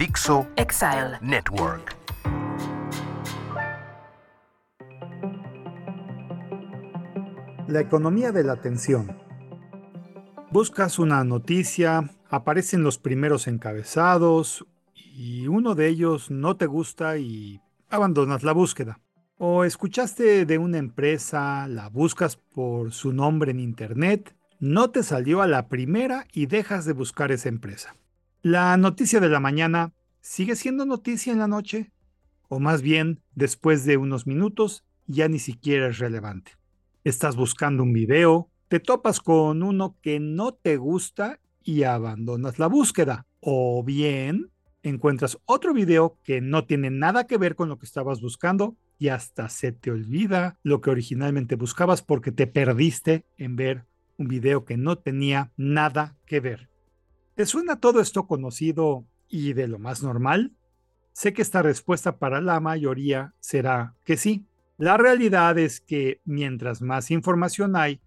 Dixo Exile. Network. La economía de la atención. Buscas una noticia, aparecen los primeros encabezados y uno de ellos no te gusta y abandonas la búsqueda. O escuchaste de una empresa, la buscas por su nombre en internet, no te salió a la primera y dejas de buscar esa empresa. La noticia de la mañana sigue siendo noticia en la noche, o más bien después de unos minutos ya ni siquiera es relevante. Estás buscando un video, te topas con uno que no te gusta y abandonas la búsqueda. O bien encuentras otro video que no tiene nada que ver con lo que estabas buscando y hasta se te olvida lo que originalmente buscabas porque te perdiste en ver un video que no tenía nada que ver. ¿Te suena todo esto conocido y de lo más normal? Sé que esta respuesta para la mayoría será que sí. La realidad es que mientras más información hay,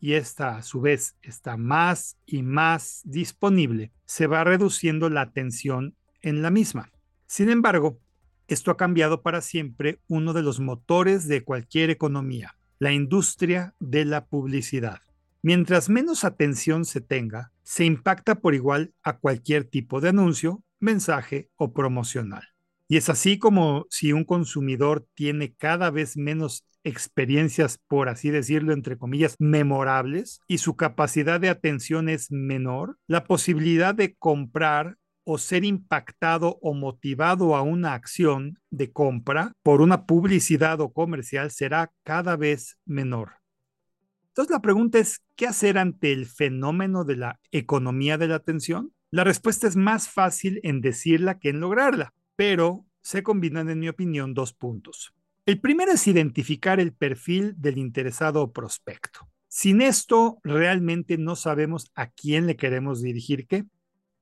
y esta a su vez está más y más disponible, se va reduciendo la atención en la misma. Sin embargo, esto ha cambiado para siempre uno de los motores de cualquier economía, la industria de la publicidad. Mientras menos atención se tenga, se impacta por igual a cualquier tipo de anuncio, mensaje o promocional. Y es así como si un consumidor tiene cada vez menos experiencias, por así decirlo, entre comillas, memorables y su capacidad de atención es menor, la posibilidad de comprar o ser impactado o motivado a una acción de compra por una publicidad o comercial será cada vez menor. Entonces la pregunta es, ¿qué hacer ante el fenómeno de la economía de la atención? La respuesta es más fácil en decirla que en lograrla pero se combinan, en mi opinión, dos puntos. El primero es identificar el perfil del interesado o prospecto. Sin esto, realmente no sabemos a quién le queremos dirigir qué.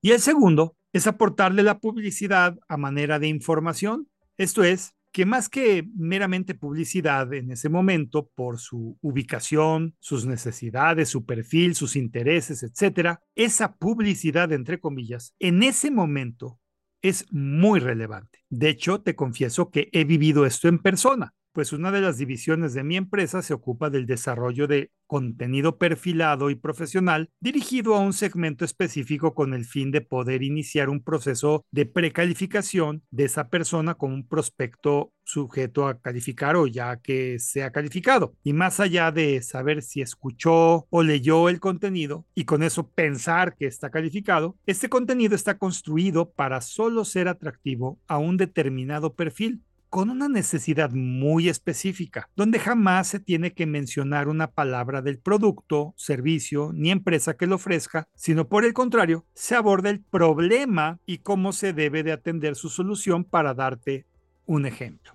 Y el segundo es aportarle la publicidad a manera de información. Esto es, que más que meramente publicidad en ese momento por su ubicación, sus necesidades, su perfil, sus intereses, etcétera, esa publicidad entre comillas en ese momento es muy relevante. De hecho, te confieso que he vivido esto en persona pues una de las divisiones de mi empresa se ocupa del desarrollo de contenido perfilado y profesional dirigido a un segmento específico con el fin de poder iniciar un proceso de precalificación de esa persona como un prospecto sujeto a calificar o ya que sea calificado. Y más allá de saber si escuchó o leyó el contenido y con eso pensar que está calificado, este contenido está construido para solo ser atractivo a un determinado perfil con una necesidad muy específica, donde jamás se tiene que mencionar una palabra del producto, servicio ni empresa que lo ofrezca, sino por el contrario, se aborda el problema y cómo se debe de atender su solución para darte un ejemplo.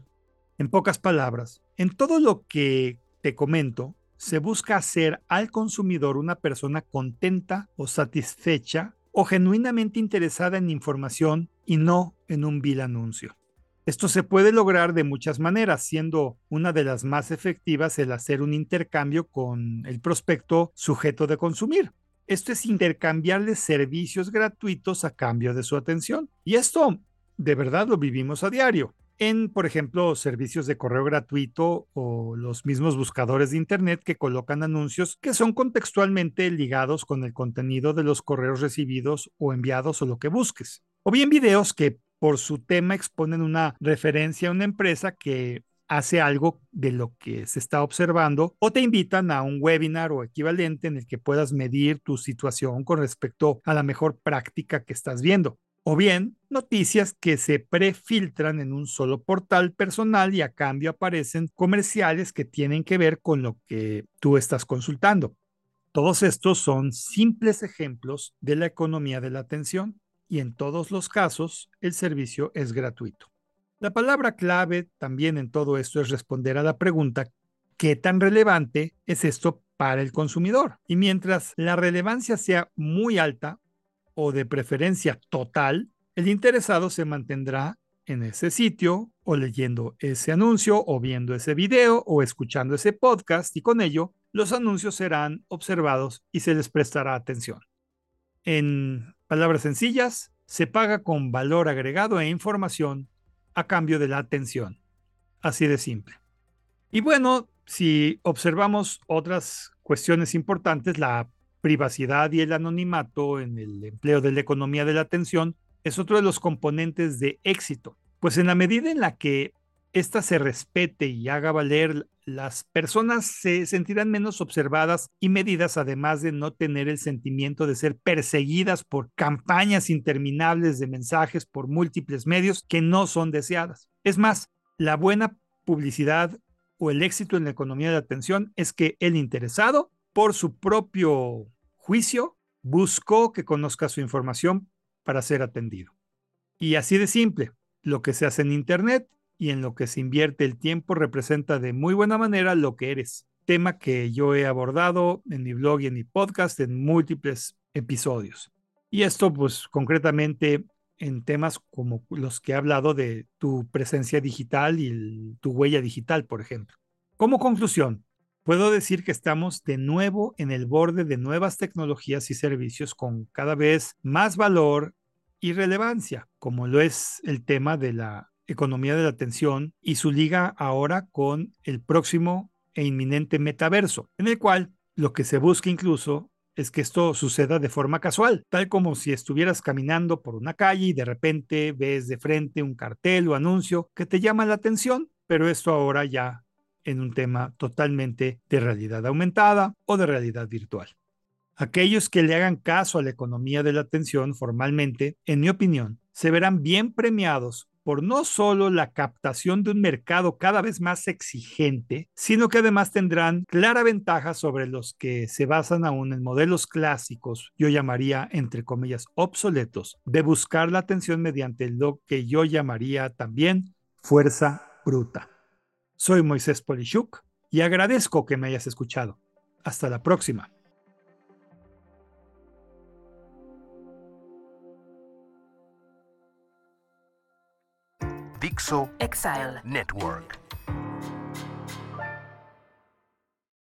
En pocas palabras, en todo lo que te comento, se busca hacer al consumidor una persona contenta o satisfecha o genuinamente interesada en información y no en un vil anuncio. Esto se puede lograr de muchas maneras, siendo una de las más efectivas el hacer un intercambio con el prospecto sujeto de consumir. Esto es intercambiarle servicios gratuitos a cambio de su atención. Y esto de verdad lo vivimos a diario. En, por ejemplo, servicios de correo gratuito o los mismos buscadores de Internet que colocan anuncios que son contextualmente ligados con el contenido de los correos recibidos o enviados o lo que busques. O bien videos que por su tema exponen una referencia a una empresa que hace algo de lo que se está observando o te invitan a un webinar o equivalente en el que puedas medir tu situación con respecto a la mejor práctica que estás viendo. O bien noticias que se prefiltran en un solo portal personal y a cambio aparecen comerciales que tienen que ver con lo que tú estás consultando. Todos estos son simples ejemplos de la economía de la atención y en todos los casos el servicio es gratuito. La palabra clave también en todo esto es responder a la pregunta ¿qué tan relevante es esto para el consumidor? Y mientras la relevancia sea muy alta o de preferencia total, el interesado se mantendrá en ese sitio o leyendo ese anuncio o viendo ese video o escuchando ese podcast y con ello los anuncios serán observados y se les prestará atención. En palabras sencillas, se paga con valor agregado e información a cambio de la atención. Así de simple. Y bueno, si observamos otras cuestiones importantes, la privacidad y el anonimato en el empleo de la economía de la atención es otro de los componentes de éxito, pues en la medida en la que ésta se respete y haga valer, las personas se sentirán menos observadas y medidas, además de no tener el sentimiento de ser perseguidas por campañas interminables de mensajes por múltiples medios que no son deseadas. Es más, la buena publicidad o el éxito en la economía de atención es que el interesado, por su propio juicio, buscó que conozca su información para ser atendido. Y así de simple, lo que se hace en Internet y en lo que se invierte el tiempo representa de muy buena manera lo que eres, tema que yo he abordado en mi blog y en mi podcast en múltiples episodios. Y esto pues concretamente en temas como los que he hablado de tu presencia digital y tu huella digital, por ejemplo. Como conclusión, puedo decir que estamos de nuevo en el borde de nuevas tecnologías y servicios con cada vez más valor y relevancia, como lo es el tema de la economía de la atención y su liga ahora con el próximo e inminente metaverso, en el cual lo que se busca incluso es que esto suceda de forma casual, tal como si estuvieras caminando por una calle y de repente ves de frente un cartel o anuncio que te llama la atención, pero esto ahora ya en un tema totalmente de realidad aumentada o de realidad virtual. Aquellos que le hagan caso a la economía de la atención formalmente, en mi opinión, se verán bien premiados por no solo la captación de un mercado cada vez más exigente, sino que además tendrán clara ventaja sobre los que se basan aún en modelos clásicos, yo llamaría entre comillas obsoletos, de buscar la atención mediante lo que yo llamaría también fuerza bruta. Soy Moisés Polishuk y agradezco que me hayas escuchado. Hasta la próxima. Dixo Exile Network.